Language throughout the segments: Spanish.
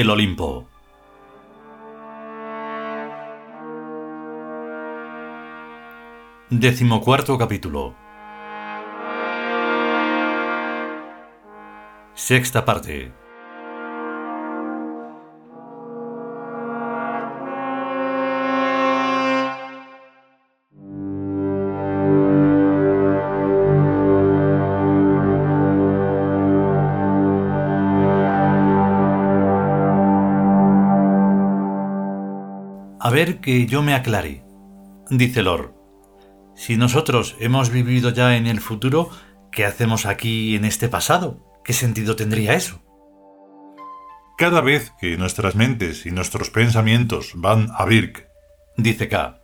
el Olimpo. Decimocuarto capítulo. Sexta parte. Que yo me aclare, dice Lord. Si nosotros hemos vivido ya en el futuro, ¿qué hacemos aquí en este pasado? ¿Qué sentido tendría eso? Cada vez que nuestras mentes y nuestros pensamientos van a Birk, dice K,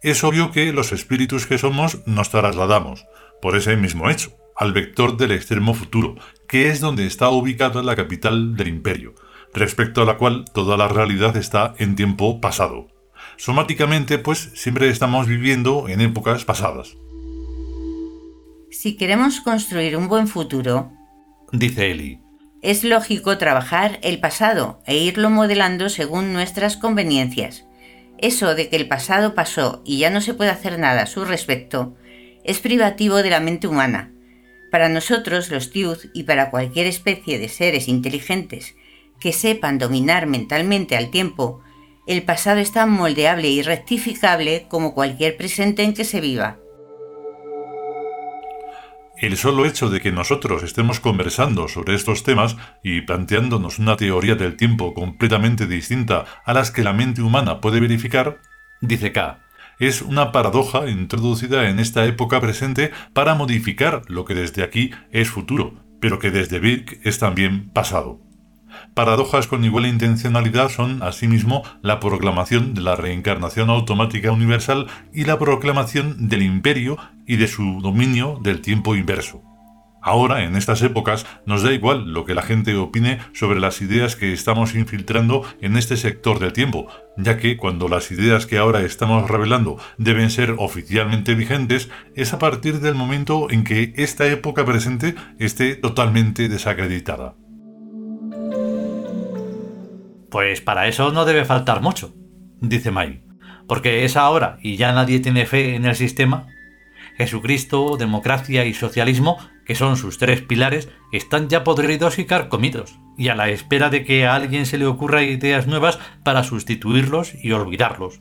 es obvio que los espíritus que somos nos trasladamos, por ese mismo hecho, al vector del extremo futuro, que es donde está ubicada la capital del imperio, respecto a la cual toda la realidad está en tiempo pasado. Somáticamente, pues siempre estamos viviendo en épocas pasadas. Si queremos construir un buen futuro, dice Eli, es lógico trabajar el pasado e irlo modelando según nuestras conveniencias. Eso de que el pasado pasó y ya no se puede hacer nada a su respecto es privativo de la mente humana. Para nosotros, los Tiud, y para cualquier especie de seres inteligentes que sepan dominar mentalmente al tiempo, el pasado es tan moldeable y rectificable como cualquier presente en que se viva. El solo hecho de que nosotros estemos conversando sobre estos temas y planteándonos una teoría del tiempo completamente distinta a las que la mente humana puede verificar, dice K, es una paradoja introducida en esta época presente para modificar lo que desde aquí es futuro, pero que desde Birk es también pasado. Paradojas con igual intencionalidad son, asimismo, la proclamación de la reencarnación automática universal y la proclamación del imperio y de su dominio del tiempo inverso. Ahora, en estas épocas, nos da igual lo que la gente opine sobre las ideas que estamos infiltrando en este sector del tiempo, ya que cuando las ideas que ahora estamos revelando deben ser oficialmente vigentes, es a partir del momento en que esta época presente esté totalmente desacreditada. Pues para eso no debe faltar mucho, dice May, porque es ahora y ya nadie tiene fe en el sistema. Jesucristo, democracia y socialismo, que son sus tres pilares, están ya podridos y carcomidos, y a la espera de que a alguien se le ocurra ideas nuevas para sustituirlos y olvidarlos.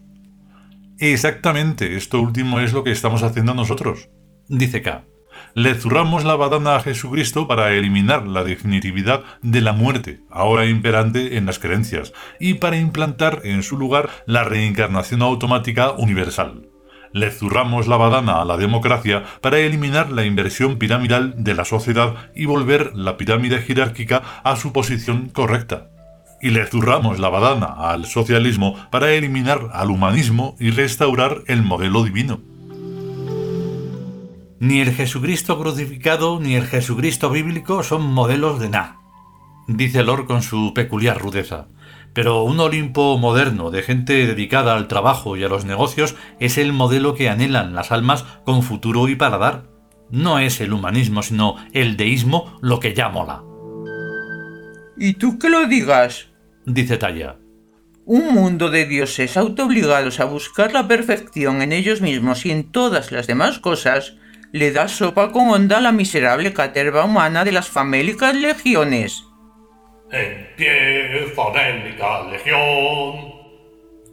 Exactamente, esto último es lo que estamos haciendo nosotros, dice K le zurramos la badana a Jesucristo para eliminar la definitividad de la muerte, ahora imperante en las creencias, y para implantar en su lugar la reencarnación automática universal. Le zurramos la badana a la democracia para eliminar la inversión piramidal de la sociedad y volver la pirámide jerárquica a su posición correcta. Y le zurramos la badana al socialismo para eliminar al humanismo y restaurar el modelo divino. Ni el Jesucristo crucificado ni el Jesucristo bíblico son modelos de nada, dice Lord con su peculiar rudeza. Pero un Olimpo moderno de gente dedicada al trabajo y a los negocios es el modelo que anhelan las almas con futuro y para dar. No es el humanismo, sino el deísmo lo que ya mola. ¿Y tú que lo digas? dice Talla. Un mundo de dioses autoobligados a buscar la perfección en ellos mismos y en todas las demás cosas le da sopa con onda a la miserable caterva humana de las famélicas legiones. En pie, famélica legión.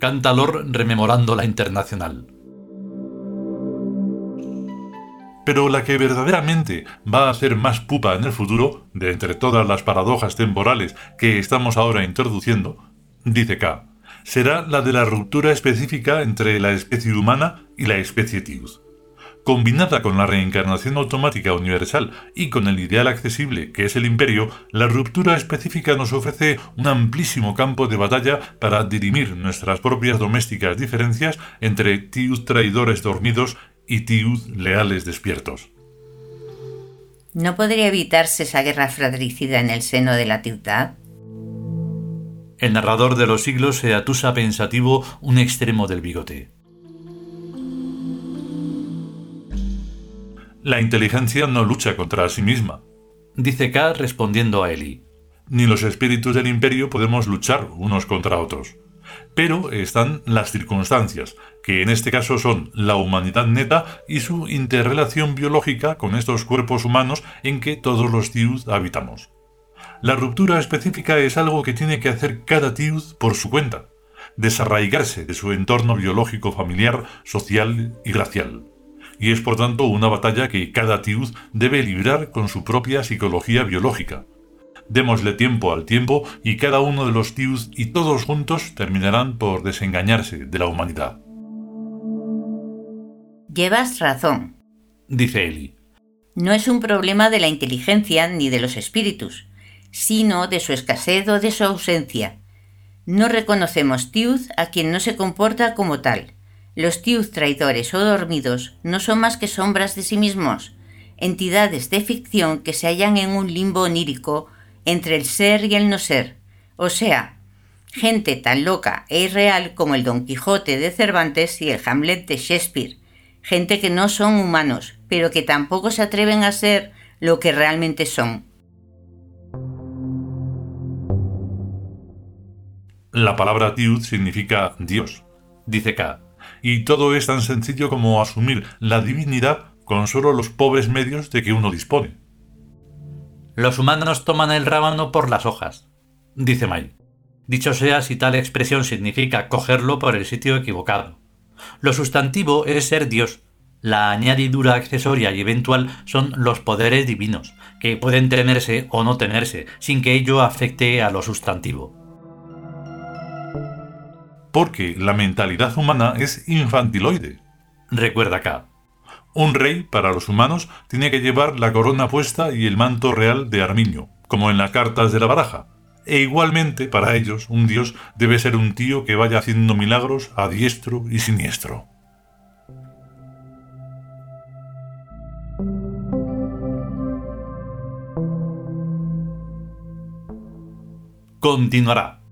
Canta Lord rememorando la internacional. Pero la que verdaderamente va a hacer más pupa en el futuro, de entre todas las paradojas temporales que estamos ahora introduciendo, dice K, será la de la ruptura específica entre la especie humana y la especie Tius. Combinada con la reencarnación automática universal y con el ideal accesible que es el imperio, la ruptura específica nos ofrece un amplísimo campo de batalla para dirimir nuestras propias domésticas diferencias entre tiud traidores dormidos y tiud leales despiertos. ¿No podría evitarse esa guerra fratricida en el seno de la ciudad? El narrador de los siglos se atusa pensativo un extremo del bigote. La inteligencia no lucha contra sí misma. Dice K respondiendo a Eli. ni los espíritus del imperio podemos luchar unos contra otros. Pero están las circunstancias, que en este caso son la humanidad neta y su interrelación biológica con estos cuerpos humanos en que todos los tiud habitamos. La ruptura específica es algo que tiene que hacer cada tiud por su cuenta, desarraigarse de su entorno biológico familiar, social y racial. Y es por tanto una batalla que cada tiud debe librar con su propia psicología biológica, Démosle tiempo al tiempo y cada uno de los Tius y todos juntos terminarán por desengañarse de la humanidad. Llevas razón, dice Eli. No es un problema de la inteligencia ni de los espíritus, sino de su escasez o de su ausencia. No reconocemos Tiuz a quien no se comporta como tal. Los Tiuz traidores o dormidos no son más que sombras de sí mismos, entidades de ficción que se hallan en un limbo onírico entre el ser y el no ser, o sea, gente tan loca e irreal como el Don Quijote de Cervantes y el Hamlet de Shakespeare, gente que no son humanos, pero que tampoco se atreven a ser lo que realmente son. La palabra Tiud significa Dios, dice K, y todo es tan sencillo como asumir la divinidad con solo los pobres medios de que uno dispone. Los humanos toman el rábano por las hojas, dice May. Dicho sea si tal expresión significa cogerlo por el sitio equivocado. Lo sustantivo es ser Dios. La añadidura accesoria y eventual son los poderes divinos, que pueden tenerse o no tenerse, sin que ello afecte a lo sustantivo. Porque la mentalidad humana es infantiloide. Recuerda acá. Un rey, para los humanos, tiene que llevar la corona puesta y el manto real de armiño, como en las cartas de la baraja. E igualmente, para ellos, un dios debe ser un tío que vaya haciendo milagros a diestro y siniestro. Continuará.